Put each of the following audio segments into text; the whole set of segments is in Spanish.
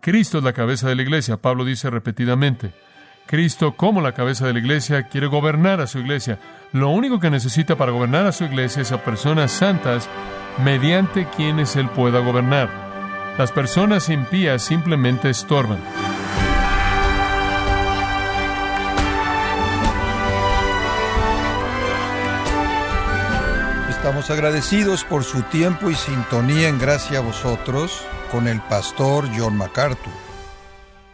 Cristo es la cabeza de la iglesia, Pablo dice repetidamente. Cristo, como la cabeza de la iglesia, quiere gobernar a su iglesia. Lo único que necesita para gobernar a su iglesia es a personas santas mediante quienes Él pueda gobernar. Las personas impías simplemente estorban. Estamos agradecidos por su tiempo y sintonía en gracia a vosotros con el pastor John MacArthur.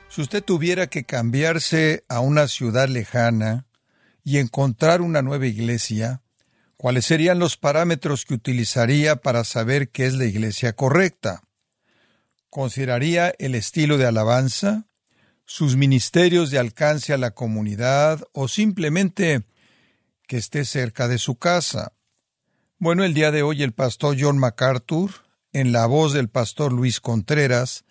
Si usted tuviera que cambiarse a una ciudad lejana y encontrar una nueva iglesia, ¿cuáles serían los parámetros que utilizaría para saber qué es la iglesia correcta? ¿Consideraría el estilo de alabanza, sus ministerios de alcance a la comunidad o simplemente que esté cerca de su casa? Bueno, el día de hoy el pastor John MacArthur, en la voz del pastor Luis Contreras,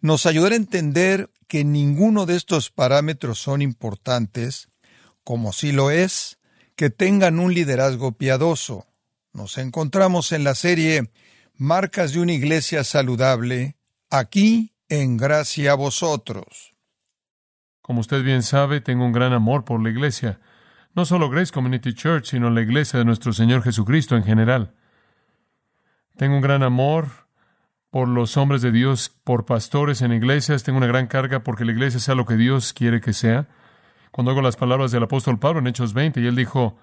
nos ayudará a entender que ninguno de estos parámetros son importantes, como sí lo es, que tengan un liderazgo piadoso. Nos encontramos en la serie Marcas de una iglesia saludable, aquí en gracia a vosotros. Como usted bien sabe, tengo un gran amor por la iglesia no solo Grace Community Church, sino la iglesia de nuestro Señor Jesucristo en general. Tengo un gran amor por los hombres de Dios, por pastores en iglesias, tengo una gran carga porque la iglesia sea lo que Dios quiere que sea. Cuando oigo las palabras del apóstol Pablo en Hechos 20, y él dijo,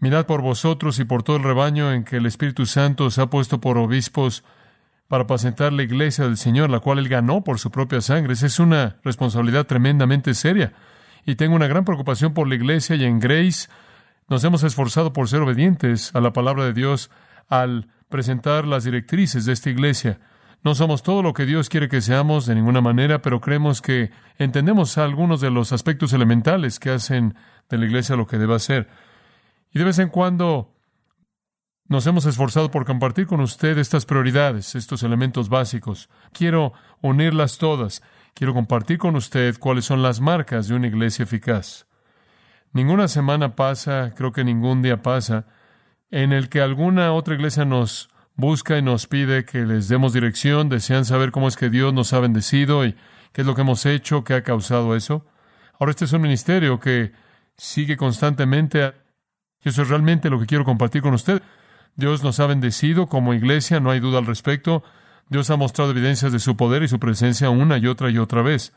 Mirad por vosotros y por todo el rebaño en que el Espíritu Santo os ha puesto por obispos para apacentar la iglesia del Señor, la cual él ganó por su propia sangre. Esa es una responsabilidad tremendamente seria y tengo una gran preocupación por la iglesia y en Grace nos hemos esforzado por ser obedientes a la palabra de Dios al presentar las directrices de esta iglesia. No somos todo lo que Dios quiere que seamos de ninguna manera, pero creemos que entendemos algunos de los aspectos elementales que hacen de la iglesia lo que debe ser. Y de vez en cuando nos hemos esforzado por compartir con usted estas prioridades, estos elementos básicos. Quiero unirlas todas quiero compartir con usted cuáles son las marcas de una iglesia eficaz. Ninguna semana pasa, creo que ningún día pasa, en el que alguna otra iglesia nos busca y nos pide que les demos dirección, desean saber cómo es que Dios nos ha bendecido y qué es lo que hemos hecho, qué ha causado eso. Ahora este es un ministerio que sigue constantemente y eso es realmente lo que quiero compartir con usted. Dios nos ha bendecido como iglesia, no hay duda al respecto. Dios ha mostrado evidencias de su poder y su presencia una y otra y otra vez.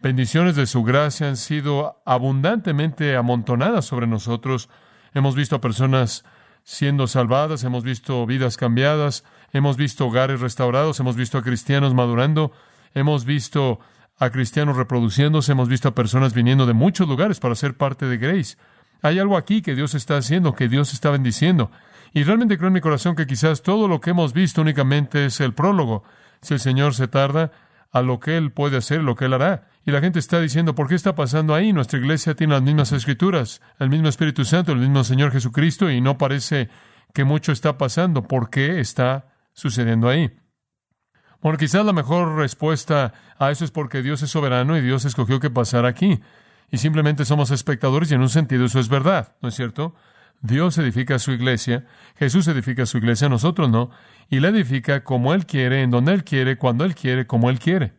Bendiciones de su gracia han sido abundantemente amontonadas sobre nosotros. Hemos visto a personas siendo salvadas, hemos visto vidas cambiadas, hemos visto hogares restaurados, hemos visto a cristianos madurando, hemos visto a cristianos reproduciéndose, hemos visto a personas viniendo de muchos lugares para ser parte de Grace. Hay algo aquí que Dios está haciendo, que Dios está bendiciendo. Y realmente creo en mi corazón que quizás todo lo que hemos visto únicamente es el prólogo. Si el Señor se tarda, a lo que Él puede hacer, lo que Él hará. Y la gente está diciendo, ¿por qué está pasando ahí? Nuestra iglesia tiene las mismas escrituras, el mismo Espíritu Santo, el mismo Señor Jesucristo, y no parece que mucho está pasando. ¿Por qué está sucediendo ahí? Bueno, quizás la mejor respuesta a eso es porque Dios es soberano y Dios escogió que pasara aquí. Y simplemente somos espectadores y en un sentido eso es verdad, ¿no es cierto? Dios edifica su iglesia, Jesús edifica su iglesia, nosotros no, y la edifica como Él quiere, en donde Él quiere, cuando Él quiere, como Él quiere.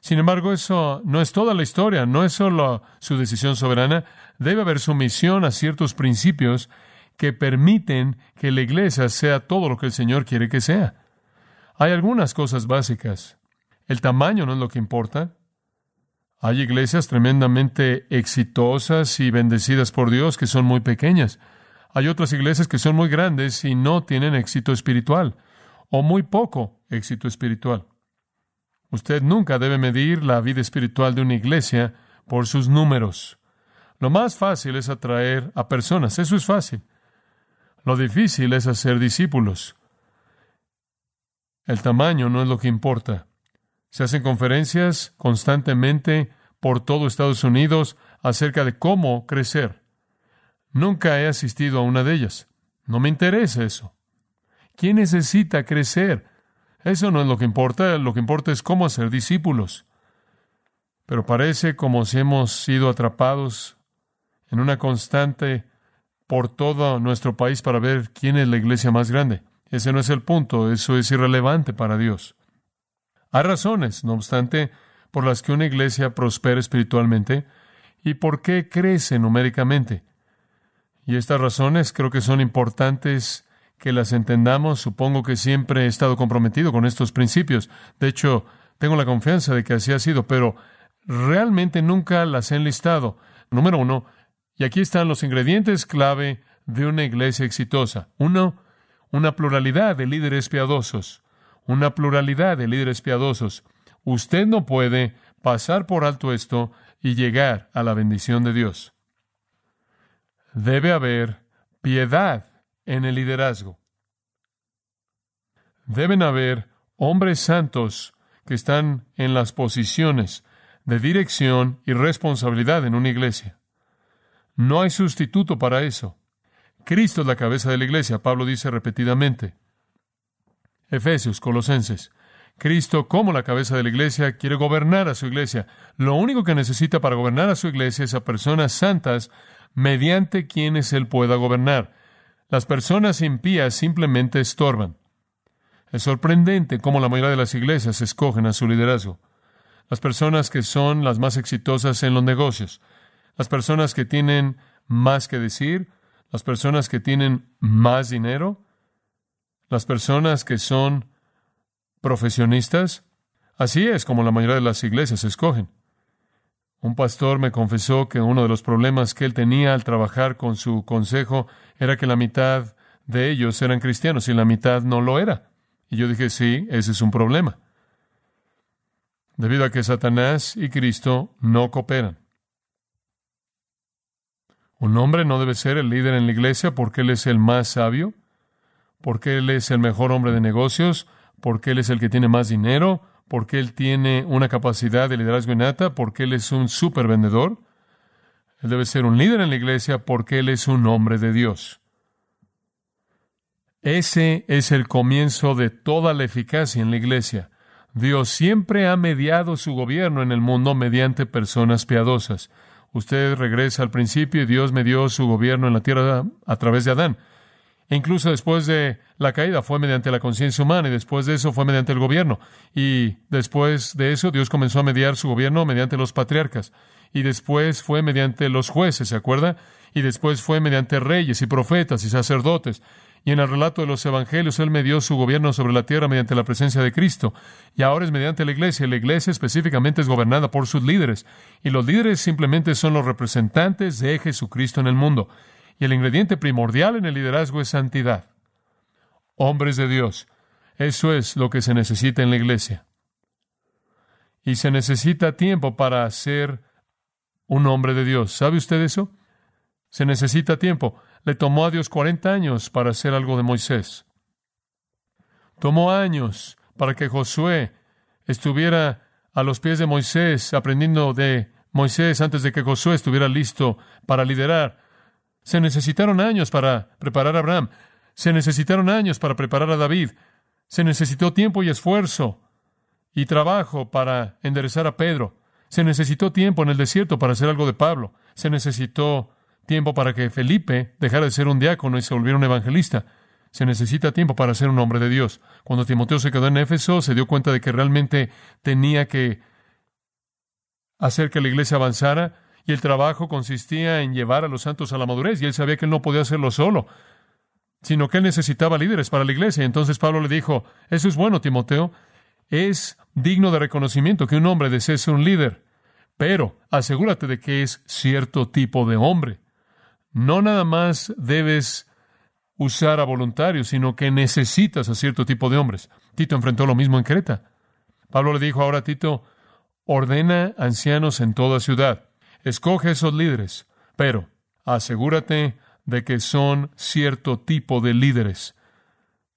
Sin embargo, eso no es toda la historia, no es solo su decisión soberana, debe haber sumisión a ciertos principios que permiten que la iglesia sea todo lo que el Señor quiere que sea. Hay algunas cosas básicas. El tamaño no es lo que importa. Hay iglesias tremendamente exitosas y bendecidas por Dios que son muy pequeñas. Hay otras iglesias que son muy grandes y no tienen éxito espiritual, o muy poco éxito espiritual. Usted nunca debe medir la vida espiritual de una iglesia por sus números. Lo más fácil es atraer a personas, eso es fácil. Lo difícil es hacer discípulos. El tamaño no es lo que importa. Se hacen conferencias constantemente por todo Estados Unidos acerca de cómo crecer. Nunca he asistido a una de ellas. No me interesa eso. ¿Quién necesita crecer? Eso no es lo que importa. Lo que importa es cómo hacer discípulos. Pero parece como si hemos sido atrapados en una constante por todo nuestro país para ver quién es la iglesia más grande. Ese no es el punto. Eso es irrelevante para Dios. Hay razones, no obstante, por las que una iglesia prospera espiritualmente y por qué crece numéricamente. Y estas razones creo que son importantes que las entendamos. Supongo que siempre he estado comprometido con estos principios. De hecho, tengo la confianza de que así ha sido, pero realmente nunca las he enlistado. Número uno, y aquí están los ingredientes clave de una iglesia exitosa. Uno, una pluralidad de líderes piadosos. Una pluralidad de líderes piadosos. Usted no puede pasar por alto esto y llegar a la bendición de Dios. Debe haber piedad en el liderazgo. Deben haber hombres santos que están en las posiciones de dirección y responsabilidad en una iglesia. No hay sustituto para eso. Cristo es la cabeza de la iglesia, Pablo dice repetidamente. Efesios, Colosenses. Cristo, como la cabeza de la iglesia, quiere gobernar a su iglesia. Lo único que necesita para gobernar a su iglesia es a personas santas mediante quienes él pueda gobernar. Las personas impías simplemente estorban. Es sorprendente cómo la mayoría de las iglesias escogen a su liderazgo. Las personas que son las más exitosas en los negocios, las personas que tienen más que decir, las personas que tienen más dinero, las personas que son profesionistas. Así es como la mayoría de las iglesias escogen. Un pastor me confesó que uno de los problemas que él tenía al trabajar con su consejo era que la mitad de ellos eran cristianos y la mitad no lo era. Y yo dije, sí, ese es un problema. Debido a que Satanás y Cristo no cooperan. Un hombre no debe ser el líder en la iglesia porque él es el más sabio, porque él es el mejor hombre de negocios, porque él es el que tiene más dinero, porque él tiene una capacidad de liderazgo innata, porque él es un super vendedor. Él debe ser un líder en la iglesia porque él es un hombre de Dios. Ese es el comienzo de toda la eficacia en la iglesia. Dios siempre ha mediado su gobierno en el mundo mediante personas piadosas. Usted regresa al principio y Dios medió su gobierno en la tierra a través de Adán. E incluso después de la caída fue mediante la conciencia humana y después de eso fue mediante el gobierno. Y después de eso Dios comenzó a mediar su gobierno mediante los patriarcas. Y después fue mediante los jueces, ¿se acuerda? Y después fue mediante reyes y profetas y sacerdotes. Y en el relato de los evangelios Él medió su gobierno sobre la tierra mediante la presencia de Cristo. Y ahora es mediante la iglesia. La iglesia específicamente es gobernada por sus líderes. Y los líderes simplemente son los representantes de Jesucristo en el mundo. Y el ingrediente primordial en el liderazgo es santidad. Hombres de Dios. Eso es lo que se necesita en la iglesia. Y se necesita tiempo para ser un hombre de Dios. ¿Sabe usted eso? Se necesita tiempo. Le tomó a Dios 40 años para hacer algo de Moisés. Tomó años para que Josué estuviera a los pies de Moisés, aprendiendo de Moisés antes de que Josué estuviera listo para liderar. Se necesitaron años para preparar a Abraham. Se necesitaron años para preparar a David. Se necesitó tiempo y esfuerzo y trabajo para enderezar a Pedro. Se necesitó tiempo en el desierto para hacer algo de Pablo. Se necesitó tiempo para que Felipe dejara de ser un diácono y se volviera un evangelista. Se necesita tiempo para ser un hombre de Dios. Cuando Timoteo se quedó en Éfeso, se dio cuenta de que realmente tenía que hacer que la iglesia avanzara y el trabajo consistía en llevar a los santos a la madurez, y él sabía que él no podía hacerlo solo, sino que él necesitaba líderes para la iglesia. Entonces Pablo le dijo, eso es bueno, Timoteo, es digno de reconocimiento que un hombre desee ser un líder, pero asegúrate de que es cierto tipo de hombre. No nada más debes usar a voluntarios, sino que necesitas a cierto tipo de hombres. Tito enfrentó lo mismo en Creta. Pablo le dijo ahora a Tito, ordena ancianos en toda ciudad Escoge esos líderes, pero asegúrate de que son cierto tipo de líderes,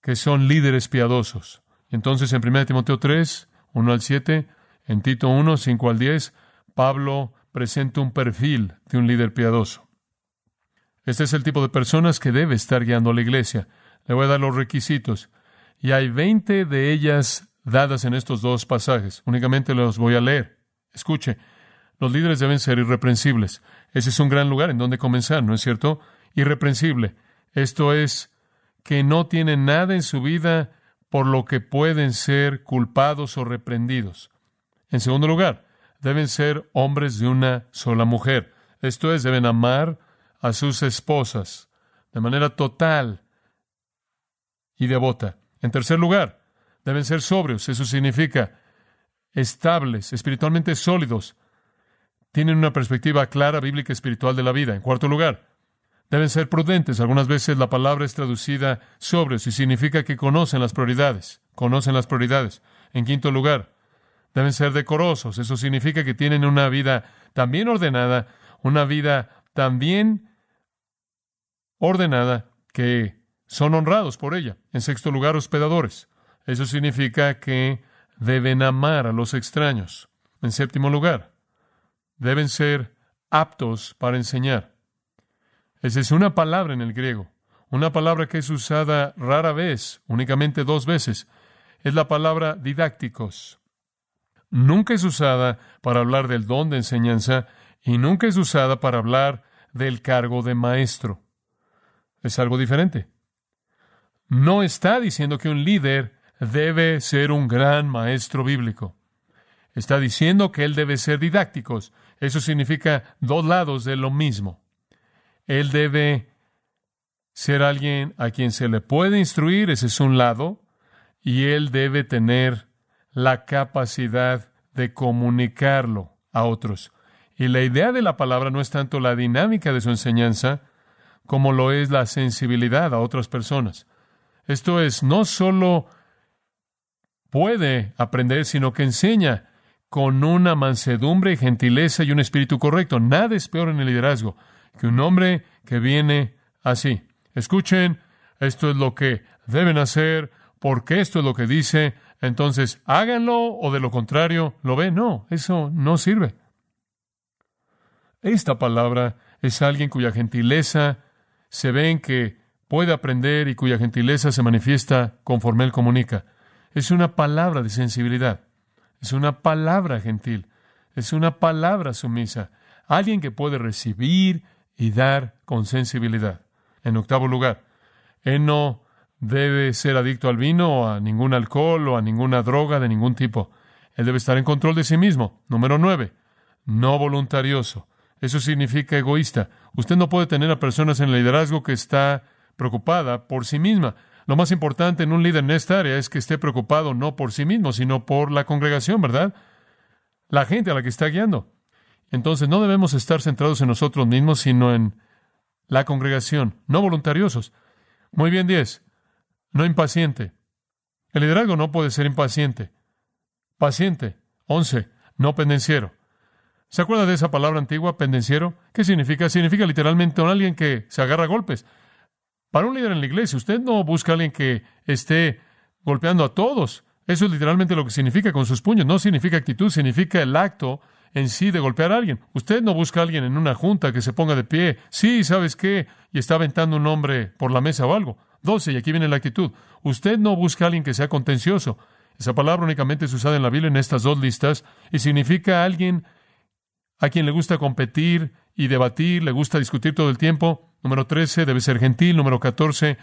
que son líderes piadosos. Entonces, en 1 Timoteo 3, 1 al 7, en Tito 1, 5 al 10, Pablo presenta un perfil de un líder piadoso. Este es el tipo de personas que debe estar guiando a la iglesia. Le voy a dar los requisitos. Y hay 20 de ellas dadas en estos dos pasajes. Únicamente los voy a leer. Escuche, los líderes deben ser irreprensibles. Ese es un gran lugar en donde comenzar, ¿no es cierto? Irreprensible. Esto es que no tienen nada en su vida por lo que pueden ser culpados o reprendidos. En segundo lugar, deben ser hombres de una sola mujer. Esto es, deben amar a sus esposas de manera total y devota. En tercer lugar, deben ser sobrios. Eso significa estables, espiritualmente sólidos. Tienen una perspectiva clara, bíblica, espiritual de la vida. En cuarto lugar, deben ser prudentes. Algunas veces la palabra es traducida sobrios y significa que conocen las prioridades. Conocen las prioridades. En quinto lugar, deben ser decorosos. Eso significa que tienen una vida también ordenada, una vida también ordenada, que son honrados por ella. En sexto lugar, hospedadores. Eso significa que deben amar a los extraños. En séptimo lugar, deben ser aptos para enseñar. Esa es una palabra en el griego, una palabra que es usada rara vez, únicamente dos veces. Es la palabra didácticos. Nunca es usada para hablar del don de enseñanza y nunca es usada para hablar del cargo de maestro. Es algo diferente. No está diciendo que un líder debe ser un gran maestro bíblico. Está diciendo que él debe ser didácticos. Eso significa dos lados de lo mismo. Él debe ser alguien a quien se le puede instruir, ese es un lado, y él debe tener la capacidad de comunicarlo a otros. Y la idea de la palabra no es tanto la dinámica de su enseñanza, como lo es la sensibilidad a otras personas. Esto es, no solo puede aprender, sino que enseña con una mansedumbre y gentileza y un espíritu correcto. Nada es peor en el liderazgo que un hombre que viene así. Escuchen, esto es lo que deben hacer, porque esto es lo que dice, entonces háganlo o de lo contrario lo ven. No, eso no sirve. Esta palabra es alguien cuya gentileza se ve en que puede aprender y cuya gentileza se manifiesta conforme él comunica. Es una palabra de sensibilidad, es una palabra gentil, es una palabra sumisa, alguien que puede recibir y dar con sensibilidad. En octavo lugar, él no debe ser adicto al vino o a ningún alcohol o a ninguna droga de ningún tipo. Él debe estar en control de sí mismo. Número nueve, no voluntarioso. Eso significa egoísta. Usted no puede tener a personas en el liderazgo que está preocupada por sí misma. Lo más importante en un líder en esta área es que esté preocupado no por sí mismo, sino por la congregación, ¿verdad? La gente a la que está guiando. Entonces no debemos estar centrados en nosotros mismos, sino en la congregación, no voluntariosos. Muy bien, diez. No impaciente. El liderazgo no puede ser impaciente. Paciente. Once. No pendenciero. ¿Se acuerda de esa palabra antigua, pendenciero? ¿Qué significa? Significa literalmente alguien que se agarra a golpes. Para un líder en la iglesia, usted no busca a alguien que esté golpeando a todos. Eso es literalmente lo que significa con sus puños. No significa actitud, significa el acto en sí de golpear a alguien. Usted no busca a alguien en una junta que se ponga de pie. Sí, ¿sabes qué? Y está aventando un hombre por la mesa o algo. Doce, y aquí viene la actitud. Usted no busca a alguien que sea contencioso. Esa palabra únicamente es usada en la Biblia en estas dos listas y significa alguien a quien le gusta competir y debatir, le gusta discutir todo el tiempo. Número 13, debe ser gentil. Número 14,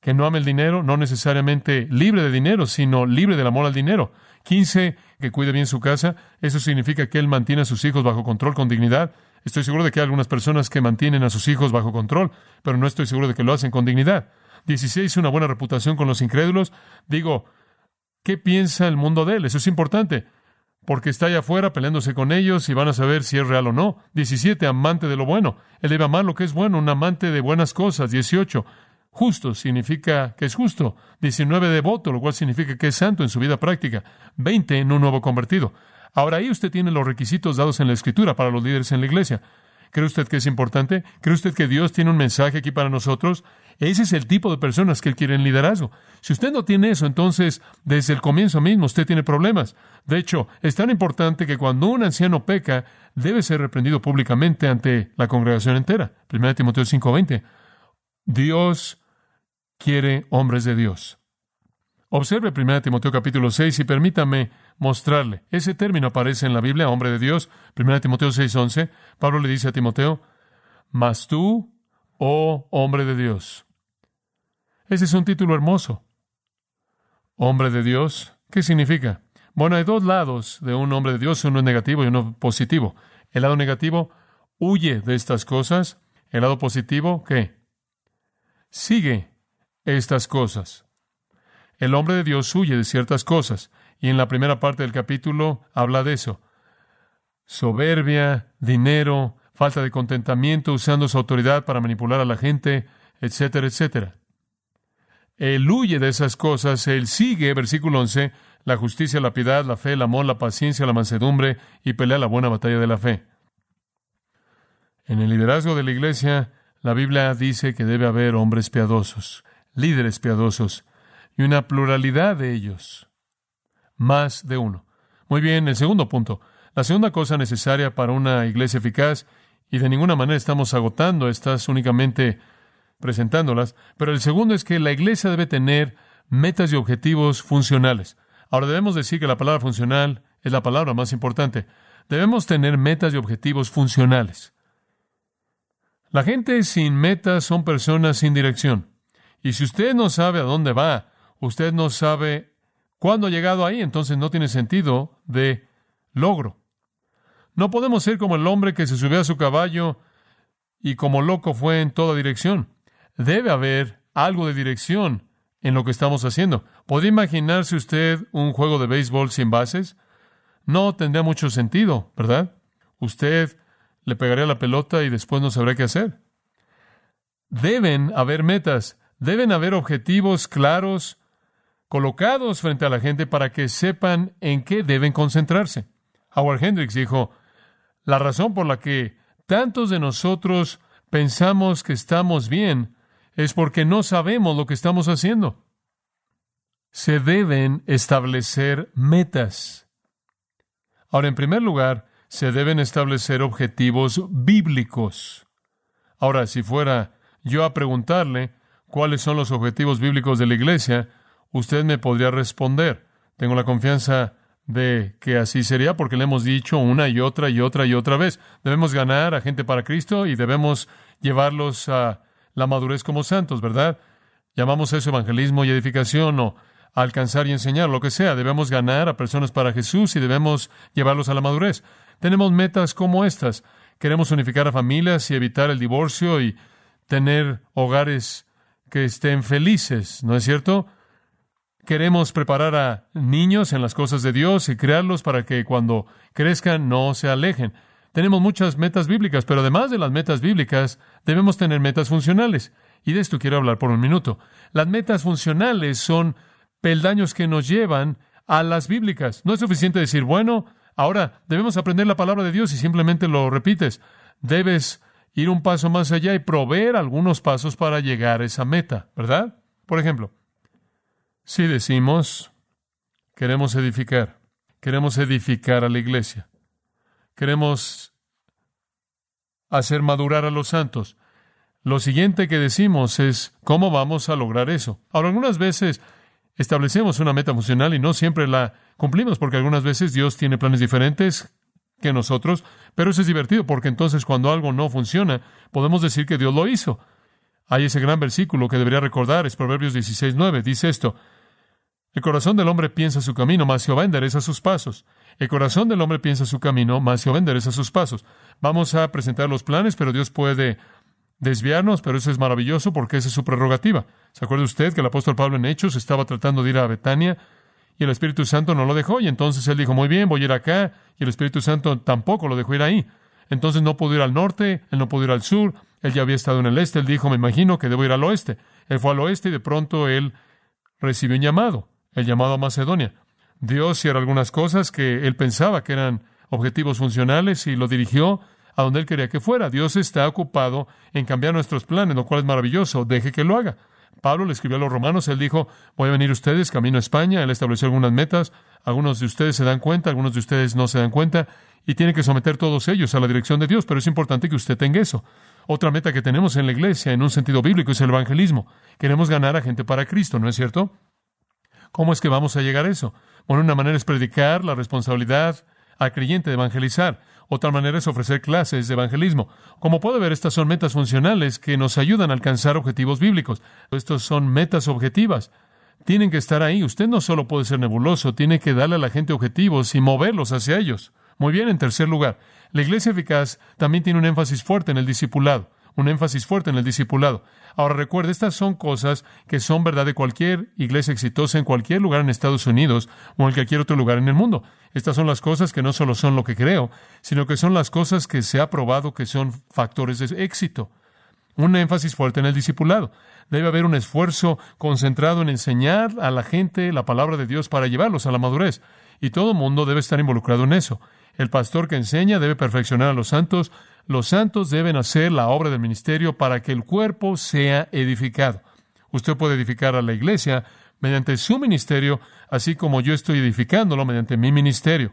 que no ame el dinero, no necesariamente libre de dinero, sino libre del amor al dinero. 15, que cuide bien su casa. Eso significa que él mantiene a sus hijos bajo control con dignidad. Estoy seguro de que hay algunas personas que mantienen a sus hijos bajo control, pero no estoy seguro de que lo hacen con dignidad. 16, una buena reputación con los incrédulos. Digo, ¿qué piensa el mundo de él? Eso es importante porque está allá afuera peleándose con ellos y van a saber si es real o no. 17, amante de lo bueno. Él debe amar lo que es bueno, un amante de buenas cosas. 18, justo significa que es justo. 19, devoto, lo cual significa que es santo en su vida práctica. 20, en un nuevo convertido. Ahora ahí usted tiene los requisitos dados en la Escritura para los líderes en la iglesia. ¿Cree usted que es importante? ¿Cree usted que Dios tiene un mensaje aquí para nosotros? Ese es el tipo de personas que Él quiere en liderazgo. Si usted no tiene eso, entonces desde el comienzo mismo usted tiene problemas. De hecho, es tan importante que cuando un anciano peca, debe ser reprendido públicamente ante la congregación entera. 1 Timoteo 5:20. Dios quiere hombres de Dios. Observe 1 Timoteo capítulo 6 y permítame mostrarle. Ese término aparece en la Biblia, hombre de Dios. 1 Timoteo 6:11. Pablo le dice a Timoteo, mas tú, oh hombre de Dios. Ese es un título hermoso. hombre de Dios, ¿qué significa? Bueno, hay dos lados de un hombre de Dios, uno es negativo y uno positivo. El lado negativo huye de estas cosas. El lado positivo, ¿qué? Sigue estas cosas. El hombre de Dios huye de ciertas cosas. Y en la primera parte del capítulo habla de eso. Soberbia, dinero, falta de contentamiento, usando su autoridad para manipular a la gente, etcétera, etcétera. Él huye de esas cosas, él sigue, versículo 11, la justicia, la piedad, la fe, el amor, la paciencia, la mansedumbre y pelea la buena batalla de la fe. En el liderazgo de la iglesia, la Biblia dice que debe haber hombres piadosos, líderes piadosos, y una pluralidad de ellos, más de uno. Muy bien, el segundo punto. La segunda cosa necesaria para una iglesia eficaz, y de ninguna manera estamos agotando estas únicamente presentándolas, pero el segundo es que la iglesia debe tener metas y objetivos funcionales. Ahora debemos decir que la palabra funcional es la palabra más importante. Debemos tener metas y objetivos funcionales. La gente sin metas son personas sin dirección. Y si usted no sabe a dónde va, usted no sabe cuándo ha llegado ahí, entonces no tiene sentido de logro. No podemos ser como el hombre que se subió a su caballo y como loco fue en toda dirección. Debe haber algo de dirección en lo que estamos haciendo. ¿Podría imaginarse usted un juego de béisbol sin bases? No tendría mucho sentido, ¿verdad? Usted le pegaría la pelota y después no sabría qué hacer. Deben haber metas, deben haber objetivos claros colocados frente a la gente para que sepan en qué deben concentrarse. Howard Hendricks dijo, la razón por la que tantos de nosotros pensamos que estamos bien es porque no sabemos lo que estamos haciendo. Se deben establecer metas. Ahora, en primer lugar, se deben establecer objetivos bíblicos. Ahora, si fuera yo a preguntarle cuáles son los objetivos bíblicos de la iglesia, usted me podría responder. Tengo la confianza de que así sería porque le hemos dicho una y otra y otra y otra vez. Debemos ganar a gente para Cristo y debemos llevarlos a la madurez como santos, ¿verdad? Llamamos eso evangelismo y edificación o alcanzar y enseñar, lo que sea. Debemos ganar a personas para Jesús y debemos llevarlos a la madurez. Tenemos metas como estas. Queremos unificar a familias y evitar el divorcio y tener hogares que estén felices, ¿no es cierto? Queremos preparar a niños en las cosas de Dios y crearlos para que cuando crezcan no se alejen. Tenemos muchas metas bíblicas, pero además de las metas bíblicas, debemos tener metas funcionales. Y de esto quiero hablar por un minuto. Las metas funcionales son peldaños que nos llevan a las bíblicas. No es suficiente decir, bueno, ahora debemos aprender la palabra de Dios y simplemente lo repites. Debes ir un paso más allá y proveer algunos pasos para llegar a esa meta, ¿verdad? Por ejemplo, si decimos, queremos edificar, queremos edificar a la iglesia, queremos hacer madurar a los santos. Lo siguiente que decimos es cómo vamos a lograr eso. Ahora, algunas veces establecemos una meta funcional y no siempre la cumplimos porque algunas veces Dios tiene planes diferentes que nosotros, pero eso es divertido porque entonces cuando algo no funciona, podemos decir que Dios lo hizo. Hay ese gran versículo que debería recordar, es Proverbios 16.9, dice esto, el corazón del hombre piensa su camino, mas Jehová endereza sus pasos. El corazón del hombre piensa su camino, mas Jehová endereza sus pasos. Vamos a presentar los planes, pero Dios puede desviarnos, pero eso es maravilloso porque esa es su prerrogativa. ¿Se acuerda usted que el apóstol Pablo en Hechos estaba tratando de ir a Betania y el Espíritu Santo no lo dejó? Y entonces él dijo, muy bien, voy a ir acá, y el Espíritu Santo tampoco lo dejó ir ahí. Entonces no pudo ir al norte, él no pudo ir al sur, él ya había estado en el este, él dijo, me imagino que debo ir al oeste. Él fue al oeste y de pronto él recibió un llamado el llamado a Macedonia. Dios cierra algunas cosas que él pensaba que eran objetivos funcionales y lo dirigió a donde él quería que fuera. Dios está ocupado en cambiar nuestros planes, lo cual es maravilloso. Deje que lo haga. Pablo le escribió a los romanos, él dijo, voy a venir ustedes camino a España, él estableció algunas metas, algunos de ustedes se dan cuenta, algunos de ustedes no se dan cuenta, y tiene que someter todos ellos a la dirección de Dios, pero es importante que usted tenga eso. Otra meta que tenemos en la iglesia, en un sentido bíblico, es el evangelismo. Queremos ganar a gente para Cristo, ¿no es cierto? ¿Cómo es que vamos a llegar a eso? Bueno, una manera es predicar la responsabilidad al creyente de evangelizar. Otra manera es ofrecer clases de evangelismo. Como puede ver, estas son metas funcionales que nos ayudan a alcanzar objetivos bíblicos. Estos son metas objetivas. tienen que estar ahí. Usted no solo puede ser nebuloso, tiene que darle a la gente objetivos y moverlos hacia ellos. Muy bien, en tercer lugar, la iglesia eficaz también tiene un énfasis fuerte en el discipulado, un énfasis fuerte en el discipulado. Ahora recuerde, estas son cosas que son verdad de cualquier iglesia exitosa en cualquier lugar en Estados Unidos o en cualquier otro lugar en el mundo. Estas son las cosas que no solo son lo que creo, sino que son las cosas que se ha probado que son factores de éxito. Un énfasis fuerte en el discipulado. Debe haber un esfuerzo concentrado en enseñar a la gente la palabra de Dios para llevarlos a la madurez. Y todo mundo debe estar involucrado en eso. El pastor que enseña debe perfeccionar a los santos. Los santos deben hacer la obra del ministerio para que el cuerpo sea edificado. Usted puede edificar a la iglesia mediante su ministerio, así como yo estoy edificándolo mediante mi ministerio.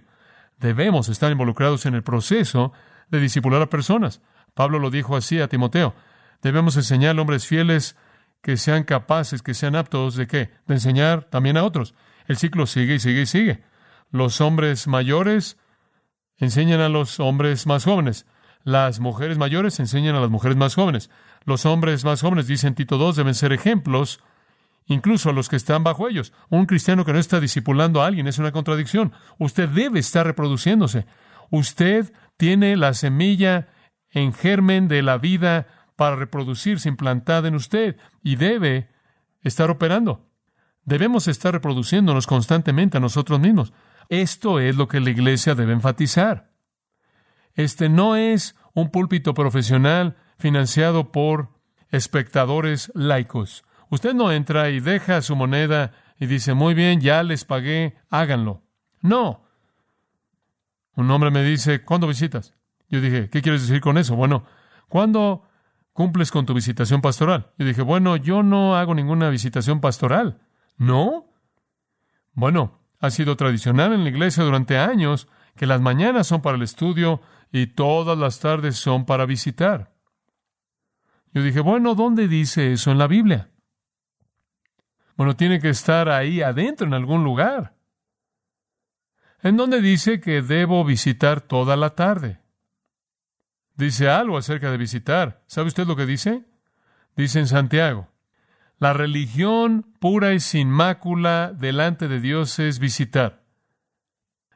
Debemos estar involucrados en el proceso de discipular a personas. Pablo lo dijo así a Timoteo. Debemos enseñar a hombres fieles que sean capaces, que sean aptos de qué? De enseñar también a otros. El ciclo sigue y sigue y sigue. Los hombres mayores enseñan a los hombres más jóvenes. Las mujeres mayores enseñan a las mujeres más jóvenes. Los hombres más jóvenes, dicen Tito II, deben ser ejemplos incluso a los que están bajo ellos. Un cristiano que no está discipulando a alguien es una contradicción. Usted debe estar reproduciéndose. Usted tiene la semilla en germen de la vida para reproducirse implantada en usted y debe estar operando. Debemos estar reproduciéndonos constantemente a nosotros mismos. Esto es lo que la iglesia debe enfatizar. Este no es un púlpito profesional financiado por espectadores laicos. Usted no entra y deja su moneda y dice, muy bien, ya les pagué, háganlo. No. Un hombre me dice, ¿cuándo visitas? Yo dije, ¿qué quieres decir con eso? Bueno, cuando cumples con tu visitación pastoral. Y dije, bueno, yo no hago ninguna visitación pastoral. ¿No? Bueno, ha sido tradicional en la iglesia durante años que las mañanas son para el estudio y todas las tardes son para visitar. Yo dije, bueno, ¿dónde dice eso en la Biblia? Bueno, tiene que estar ahí adentro en algún lugar. ¿En dónde dice que debo visitar toda la tarde? dice algo acerca de visitar. ¿Sabe usted lo que dice? Dice en Santiago, la religión pura y sin mácula delante de Dios es visitar.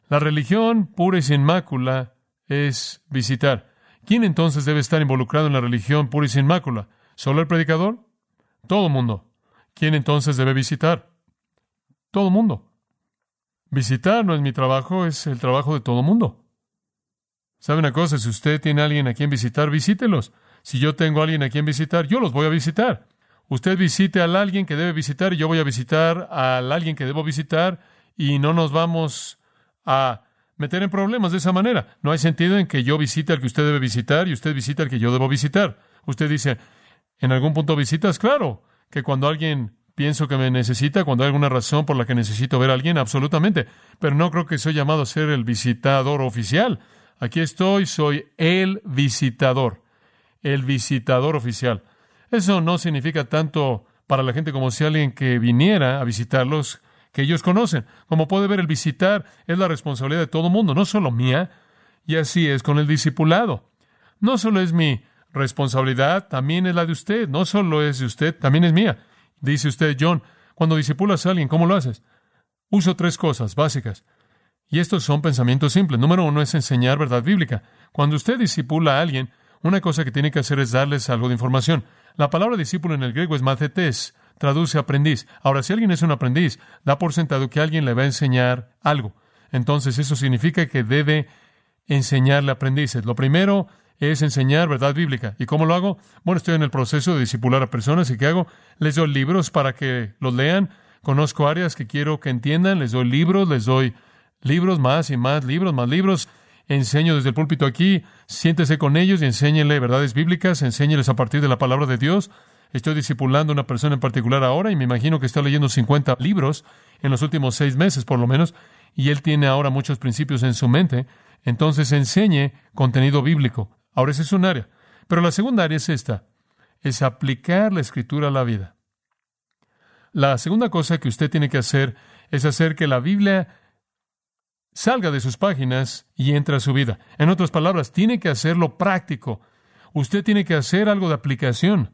La religión pura y sin mácula es visitar. ¿Quién entonces debe estar involucrado en la religión pura y sin mácula? ¿Solo el predicador? Todo mundo. ¿Quién entonces debe visitar? Todo mundo. Visitar no es mi trabajo, es el trabajo de todo mundo. ¿Sabe una cosa? Si usted tiene a alguien a quien visitar, visítelos. Si yo tengo a alguien a quien visitar, yo los voy a visitar. Usted visite al alguien que debe visitar y yo voy a visitar al alguien que debo visitar y no nos vamos a meter en problemas de esa manera. No hay sentido en que yo visite al que usted debe visitar y usted visite al que yo debo visitar. Usted dice, ¿en algún punto visitas? Claro, que cuando alguien pienso que me necesita, cuando hay alguna razón por la que necesito ver a alguien, absolutamente. Pero no creo que soy llamado a ser el visitador oficial. Aquí estoy, soy el visitador, el visitador oficial. Eso no significa tanto para la gente como si alguien que viniera a visitarlos que ellos conocen. Como puede ver, el visitar es la responsabilidad de todo mundo, no solo mía. Y así es con el discipulado. No solo es mi responsabilidad, también es la de usted. No solo es de usted, también es mía. Dice usted, John, cuando disipulas a alguien, ¿cómo lo haces? Uso tres cosas básicas. Y estos son pensamientos simples. Número uno es enseñar verdad bíblica. Cuando usted disipula a alguien, una cosa que tiene que hacer es darles algo de información. La palabra discípulo en el griego es macetes, traduce aprendiz. Ahora, si alguien es un aprendiz, da por sentado que alguien le va a enseñar algo. Entonces, eso significa que debe enseñarle aprendices. Lo primero es enseñar verdad bíblica. ¿Y cómo lo hago? Bueno, estoy en el proceso de discipular a personas y ¿qué hago? Les doy libros para que los lean. Conozco áreas que quiero que entiendan. Les doy libros, les doy libros, más y más libros, más libros. Enseño desde el púlpito aquí, siéntese con ellos y enséñenle verdades bíblicas, enséñeles a partir de la palabra de Dios. Estoy discipulando a una persona en particular ahora y me imagino que está leyendo 50 libros en los últimos seis meses, por lo menos, y él tiene ahora muchos principios en su mente. Entonces enseñe contenido bíblico. Ahora esa es un área. Pero la segunda área es esta, es aplicar la escritura a la vida. La segunda cosa que usted tiene que hacer es hacer que la Biblia salga de sus páginas y entre a su vida. En otras palabras, tiene que hacerlo práctico. Usted tiene que hacer algo de aplicación.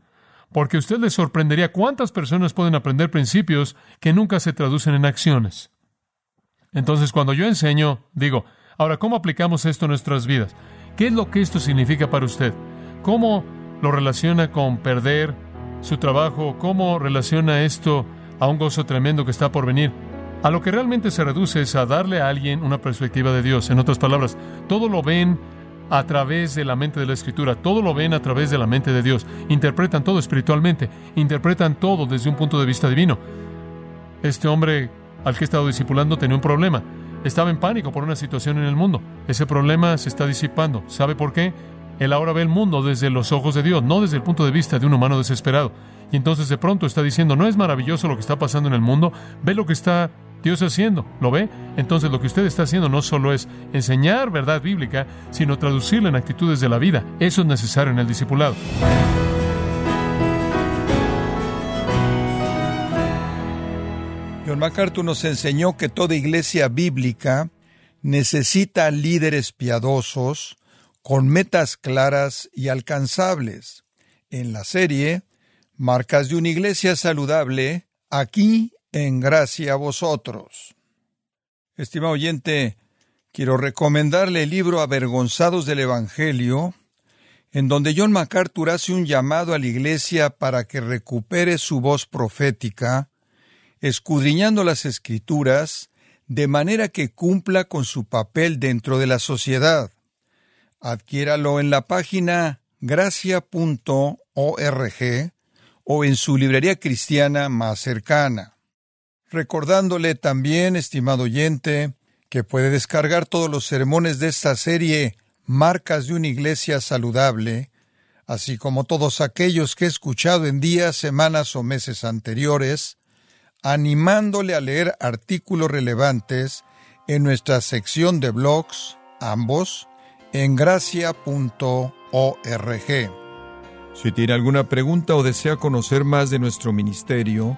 Porque usted le sorprendería cuántas personas pueden aprender principios que nunca se traducen en acciones. Entonces, cuando yo enseño, digo, ahora, ¿cómo aplicamos esto a nuestras vidas? ¿Qué es lo que esto significa para usted? ¿Cómo lo relaciona con perder su trabajo? ¿Cómo relaciona esto a un gozo tremendo que está por venir? A lo que realmente se reduce es a darle a alguien una perspectiva de Dios. En otras palabras, todo lo ven a través de la mente de la Escritura, todo lo ven a través de la mente de Dios, interpretan todo espiritualmente, interpretan todo desde un punto de vista divino. Este hombre al que he estado discipulando tenía un problema. Estaba en pánico por una situación en el mundo. Ese problema se está disipando. ¿Sabe por qué? Él ahora ve el mundo desde los ojos de Dios, no desde el punto de vista de un humano desesperado. Y entonces de pronto está diciendo, no es maravilloso lo que está pasando en el mundo, ve lo que está Dios haciendo, ¿lo ve? Entonces lo que usted está haciendo no solo es enseñar verdad bíblica, sino traducirla en actitudes de la vida. Eso es necesario en el discipulado. John MacArthur nos enseñó que toda iglesia bíblica necesita líderes piadosos con metas claras y alcanzables. En la serie Marcas de una iglesia saludable, aquí en gracia a vosotros. Estimado oyente, quiero recomendarle el libro Avergonzados del Evangelio, en donde John MacArthur hace un llamado a la iglesia para que recupere su voz profética escudriñando las escrituras de manera que cumpla con su papel dentro de la sociedad. Adquiéralo en la página gracia.org o en su librería cristiana más cercana. Recordándole también, estimado oyente, que puede descargar todos los sermones de esta serie Marcas de una Iglesia Saludable, así como todos aquellos que he escuchado en días, semanas o meses anteriores, animándole a leer artículos relevantes en nuestra sección de blogs, ambos, en gracia.org. Si tiene alguna pregunta o desea conocer más de nuestro ministerio,